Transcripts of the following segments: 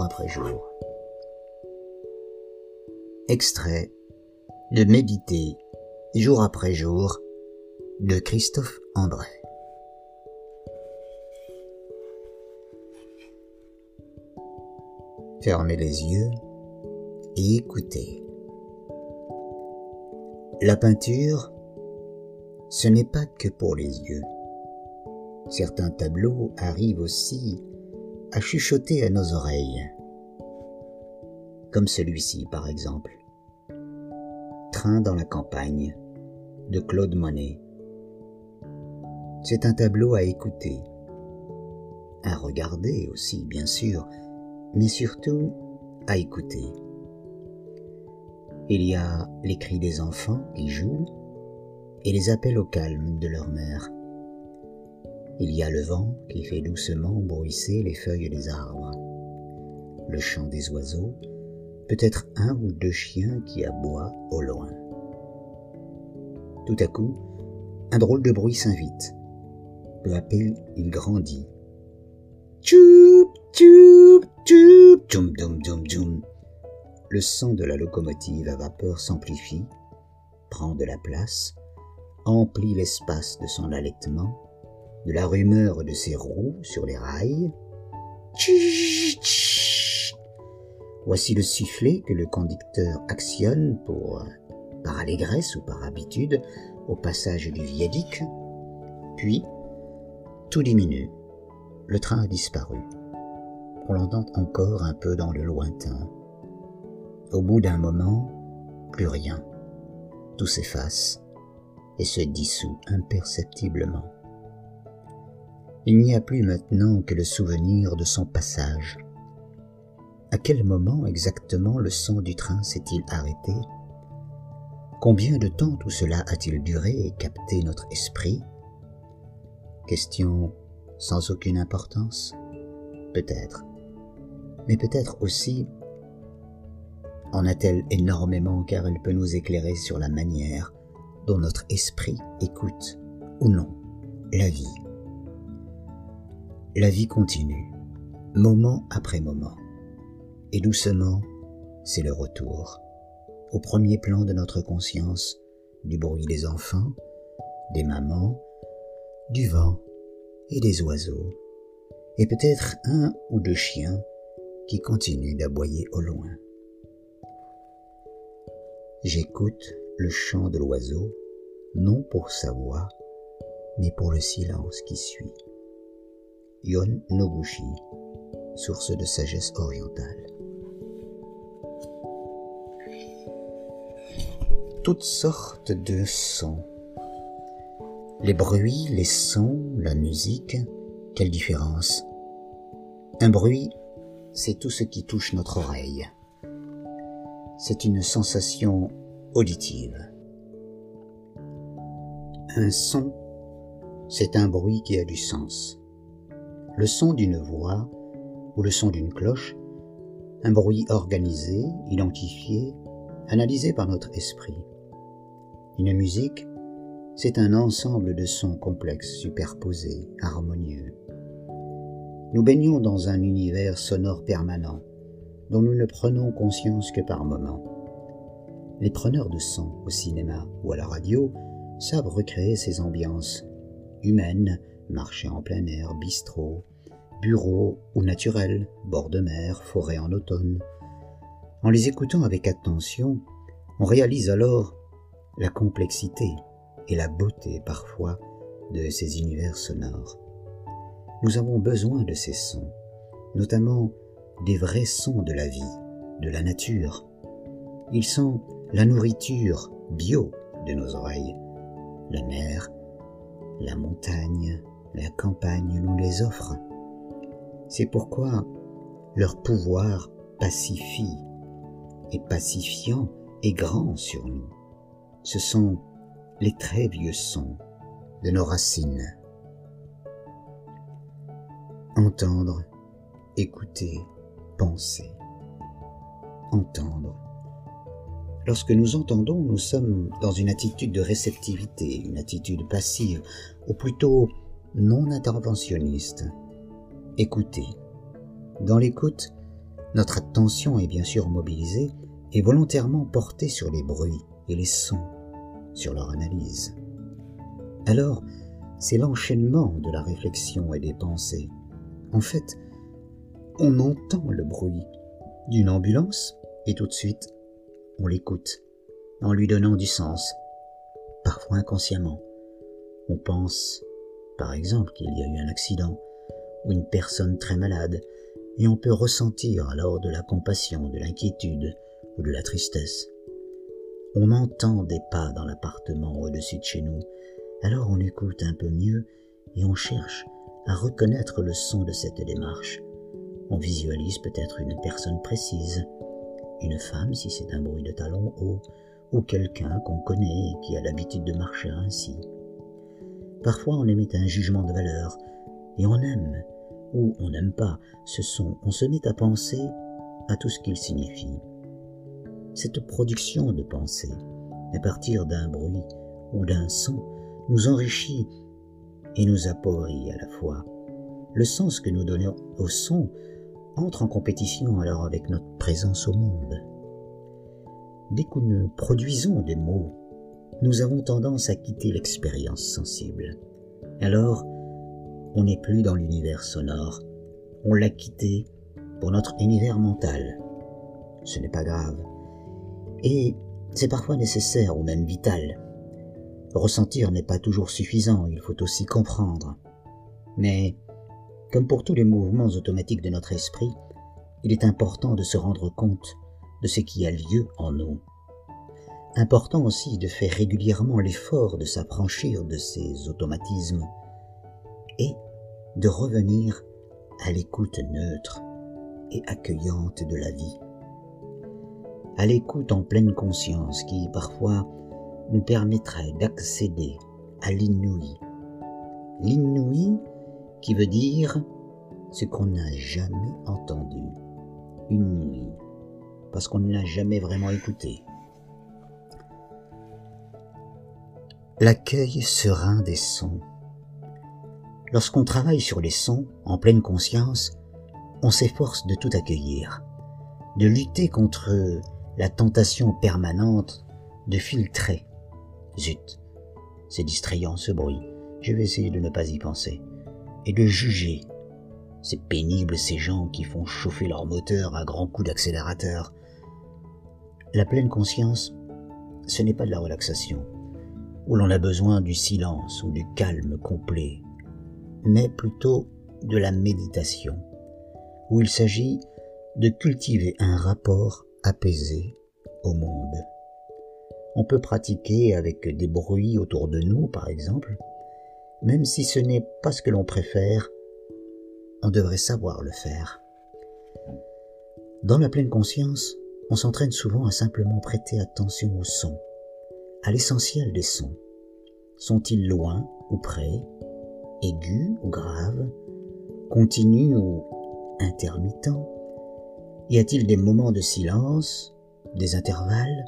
après jour. Extrait de Méditer jour après jour de Christophe André. Fermez les yeux et écoutez. La peinture, ce n'est pas que pour les yeux. Certains tableaux arrivent aussi à chuchoter à nos oreilles, comme celui-ci par exemple. Train dans la campagne de Claude Monet. C'est un tableau à écouter, à regarder aussi bien sûr, mais surtout à écouter. Il y a les cris des enfants qui jouent et les appels au calme de leur mère. Il y a le vent qui fait doucement bruisser les feuilles des arbres, le chant des oiseaux, peut-être un ou deux chiens qui aboient au loin. Tout à coup, un drôle de bruit s'invite. Peu à peu, il grandit. Tchoup, tchoup, tchoup, tchoum, dum, dum, dum. Le son de la locomotive à vapeur s'amplifie, prend de la place, emplit l'espace de son allaitement, de la rumeur de ses roues sur les rails. Voici le sifflet que le conducteur actionne pour par allégresse ou par habitude, au passage du viaduc. Puis, tout diminue. Le train a disparu. On l'entend encore un peu dans le lointain. Au bout d'un moment, plus rien. Tout s'efface et se dissout imperceptiblement. Il n'y a plus maintenant que le souvenir de son passage. À quel moment exactement le son du train s'est-il arrêté? Combien de temps tout cela a-t-il duré et capté notre esprit? Question sans aucune importance Peut-être. Mais peut-être aussi en a-t-elle énormément car elle peut nous éclairer sur la manière dont notre esprit écoute ou non la vie. La vie continue, moment après moment, et doucement, c'est le retour au premier plan de notre conscience du bruit des enfants, des mamans, du vent et des oiseaux, et peut-être un ou deux chiens qui continuent d'aboyer au loin. J'écoute le chant de l'oiseau, non pour sa voix, mais pour le silence qui suit. Yon Nobushi, source de sagesse orientale. toutes sortes de sons. Les bruits, les sons, la musique, quelle différence? Un bruit, c'est tout ce qui touche notre oreille. C'est une sensation auditive. Un son, c'est un bruit qui a du sens. Le son d'une voix ou le son d'une cloche, un bruit organisé, identifié, analysé par notre esprit. Une musique, c'est un ensemble de sons complexes, superposés, harmonieux. Nous baignons dans un univers sonore permanent, dont nous ne prenons conscience que par moments. Les preneurs de sons au cinéma ou à la radio savent recréer ces ambiances humaines, marché en plein air, bistrot, bureau ou naturel, bord de mer, forêt en automne. En les écoutant avec attention, on réalise alors la complexité et la beauté parfois de ces univers sonores. Nous avons besoin de ces sons, notamment des vrais sons de la vie, de la nature. Ils sont la nourriture bio de nos oreilles. La mer, la montagne, la campagne nous les offrent. C'est pourquoi leur pouvoir pacifie et pacifiant est grand sur nous ce sont les très vieux sons de nos racines. Entendre, écouter, penser. Entendre. Lorsque nous entendons, nous sommes dans une attitude de réceptivité, une attitude passive, ou plutôt non interventionniste. Écouter. Dans l'écoute, Notre attention est bien sûr mobilisée et volontairement portée sur les bruits et les sons, sur leur analyse. Alors, c'est l'enchaînement de la réflexion et des pensées. En fait, on entend le bruit d'une ambulance et tout de suite, on l'écoute en lui donnant du sens, parfois inconsciemment. On pense, par exemple, qu'il y a eu un accident ou une personne très malade, et on peut ressentir alors de la compassion, de l'inquiétude ou de la tristesse. On entend des pas dans l'appartement au-dessus de chez nous, alors on écoute un peu mieux et on cherche à reconnaître le son de cette démarche. On visualise peut-être une personne précise, une femme si c'est un bruit de talons hauts, ou quelqu'un qu'on connaît et qui a l'habitude de marcher ainsi. Parfois on émet un jugement de valeur, et on aime ou on n'aime pas ce son, on se met à penser à tout ce qu'il signifie. Cette production de pensée, à partir d'un bruit ou d'un son, nous enrichit et nous appauvrit à la fois. Le sens que nous donnons au son entre en compétition alors avec notre présence au monde. Dès que nous produisons des mots, nous avons tendance à quitter l'expérience sensible. Alors, on n'est plus dans l'univers sonore, on l'a quitté pour notre univers mental. Ce n'est pas grave. Et c'est parfois nécessaire ou même vital. Ressentir n'est pas toujours suffisant, il faut aussi comprendre. Mais, comme pour tous les mouvements automatiques de notre esprit, il est important de se rendre compte de ce qui a lieu en nous. Important aussi de faire régulièrement l'effort de s'affranchir de ces automatismes et de revenir à l'écoute neutre et accueillante de la vie. À l'écoute en pleine conscience qui parfois nous permettrait d'accéder à l'inouï. L'inouï qui veut dire ce qu'on n'a jamais entendu. Une nuit, parce qu'on ne l'a jamais vraiment écouté. L'accueil serein des sons Lorsqu'on travaille sur les sons en pleine conscience, on s'efforce de tout accueillir, de lutter contre la tentation permanente de filtrer. Zut, c'est distrayant ce bruit, je vais essayer de ne pas y penser. Et de juger. C'est pénible ces gens qui font chauffer leur moteur à grands coups d'accélérateur. La pleine conscience, ce n'est pas de la relaxation, où l'on a besoin du silence ou du calme complet mais plutôt de la méditation, où il s'agit de cultiver un rapport apaisé au monde. On peut pratiquer avec des bruits autour de nous, par exemple, même si ce n'est pas ce que l'on préfère, on devrait savoir le faire. Dans la pleine conscience, on s'entraîne souvent à simplement prêter attention aux sons, à l'essentiel des sons. Sont-ils loin ou près aigu ou grave, continu ou intermittent Y a-t-il des moments de silence, des intervalles?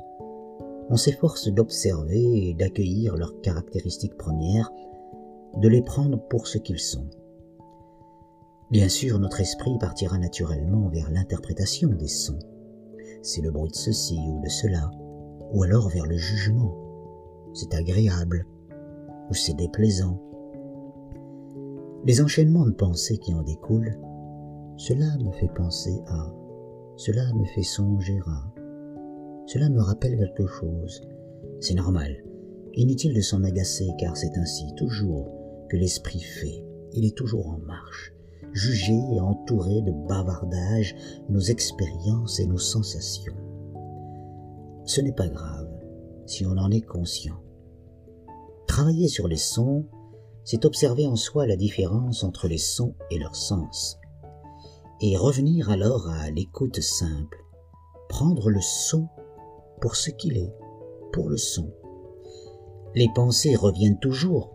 On s'efforce d'observer et d'accueillir leurs caractéristiques premières, de les prendre pour ce qu'ils sont. Bien sûr, notre esprit partira naturellement vers l'interprétation des sons. C'est le bruit de ceci ou de cela, ou alors vers le jugement. C'est agréable, ou c'est déplaisant, les enchaînements de pensées qui en découlent, cela me fait penser à, cela me fait songer à, cela me rappelle quelque chose. C'est normal, inutile de s'en agacer car c'est ainsi toujours que l'esprit fait, il est toujours en marche, jugé et entouré de bavardages, nos expériences et nos sensations. Ce n'est pas grave si on en est conscient. Travailler sur les sons c'est observer en soi la différence entre les sons et leur sens, et revenir alors à l'écoute simple, prendre le son pour ce qu'il est, pour le son. Les pensées reviennent toujours,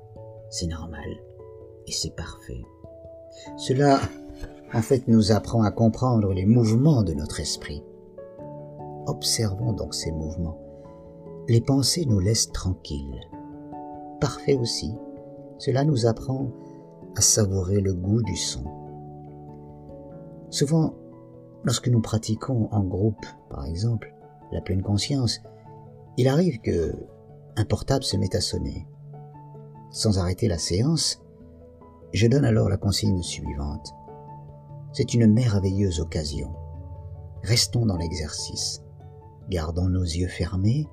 c'est normal, et c'est parfait. Cela, en fait, nous apprend à comprendre les mouvements de notre esprit. Observons donc ces mouvements. Les pensées nous laissent tranquilles. Parfait aussi, cela nous apprend à savourer le goût du son. Souvent, Lorsque nous pratiquons en groupe, par exemple, la pleine conscience, il arrive que un portable se met à sonner. Sans arrêter la séance, je donne alors la consigne suivante. C'est une merveilleuse occasion. Restons dans l'exercice. Gardons nos yeux fermés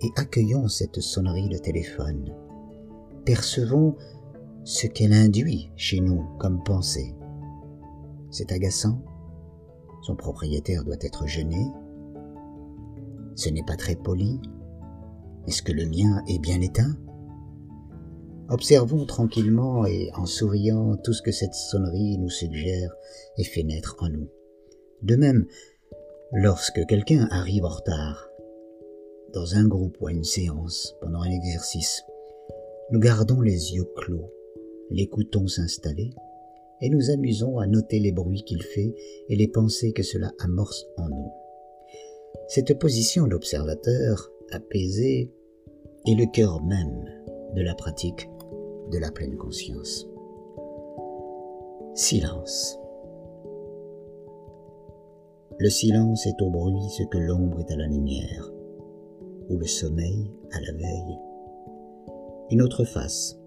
et accueillons cette sonnerie de téléphone. Percevons ce qu'elle induit chez nous comme pensée. C'est agaçant. Son propriétaire doit être gêné. Ce n'est pas très poli. Est-ce que le mien est bien éteint? Observons tranquillement et en souriant tout ce que cette sonnerie nous suggère et fait naître en nous. De même, lorsque quelqu'un arrive en retard, dans un groupe ou à une séance, pendant un exercice, nous gardons les yeux clos, l'écoutons s'installer, et nous amusons à noter les bruits qu'il fait et les pensées que cela amorce en nous. Cette position d'observateur apaisé est le cœur même de la pratique de la pleine conscience. Silence. Le silence est au bruit ce que l'ombre est à la lumière, ou le sommeil à la veille. Une autre face,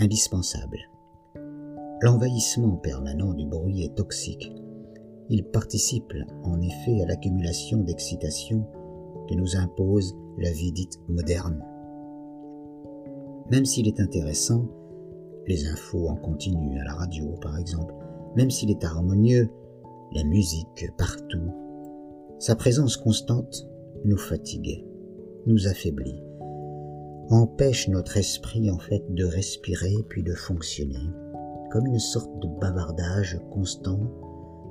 indispensable. L'envahissement permanent du bruit est toxique. Il participe en effet à l'accumulation d'excitation que nous impose la vie dite moderne. Même s'il est intéressant, les infos en continu à la radio par exemple, même s'il est harmonieux, la musique partout, sa présence constante nous fatigue, nous affaiblit, empêche notre esprit en fait de respirer puis de fonctionner, comme une sorte de bavardage constant,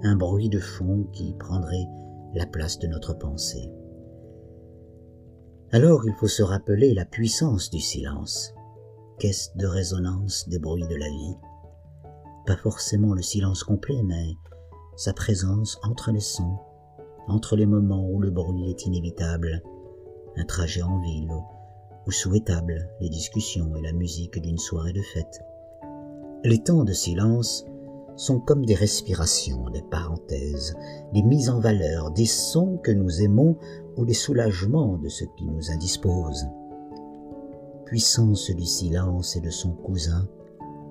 un bruit de fond qui prendrait la place de notre pensée. Alors il faut se rappeler la puissance du silence, caisse de résonance des bruits de la vie. Pas forcément le silence complet, mais sa présence entre les sons, entre les moments où le bruit est inévitable, un trajet en ville, ou souhaitable les discussions et la musique d'une soirée de fête. Les temps de silence sont comme des respirations, des parenthèses, des mises en valeur, des sons que nous aimons ou des soulagements de ce qui nous indispose puissance du silence et de son cousin,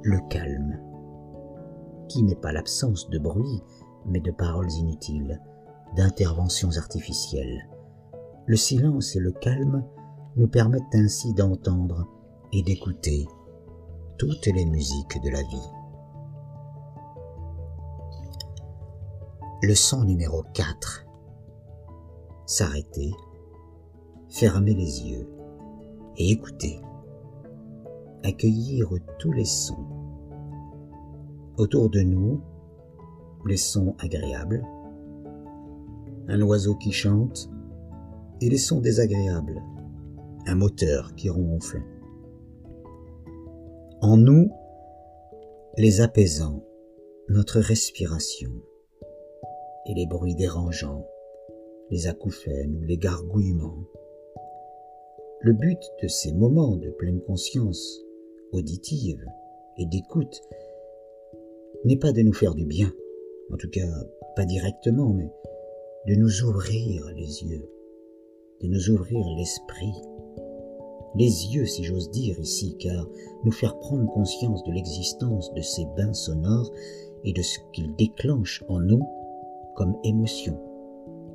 le calme, qui n'est pas l'absence de bruit, mais de paroles inutiles, d'interventions artificielles. Le silence et le calme nous permettent ainsi d'entendre et d'écouter toutes les musiques de la vie. Leçon numéro 4. S'arrêter, fermer les yeux et écouter accueillir tous les sons. Autour de nous, les sons agréables, un oiseau qui chante et les sons désagréables, un moteur qui ronfle. En nous, les apaisants, notre respiration et les bruits dérangeants, les acouphènes ou les gargouillements. Le but de ces moments de pleine conscience auditive et d'écoute n'est pas de nous faire du bien, en tout cas pas directement, mais de nous ouvrir les yeux, de nous ouvrir l'esprit, les yeux si j'ose dire ici, car nous faire prendre conscience de l'existence de ces bains sonores et de ce qu'ils déclenchent en nous comme émotion,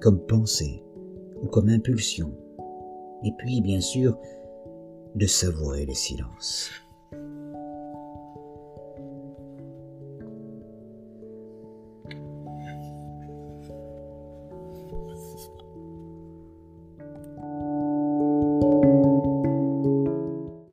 comme pensée ou comme impulsion, et puis bien sûr de savourer les silences.